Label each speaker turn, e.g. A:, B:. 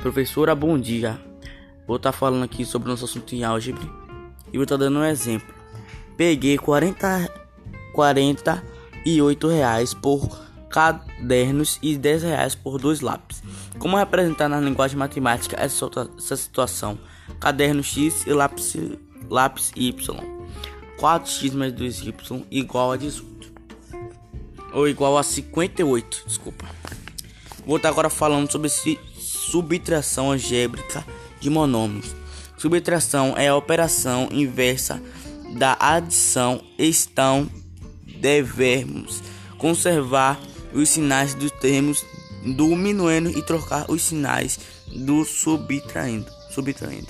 A: Professora, bom dia. Vou estar tá falando aqui sobre o nosso assunto em álgebra e vou estar tá dando um exemplo. Peguei 40, 48 reais por cadernos e 10 reais por dois lápis. Como representar na linguagem matemática essa, situação? Caderno X e lápis, lápis Y. 4x mais 2y igual a 18. Ou igual a 58, desculpa. Vou estar agora falando sobre subtração algébrica de monômios. Subtração é a operação inversa da adição. Então, devemos conservar os sinais dos termos do minuendo e trocar os sinais do subtraindo. subtraindo.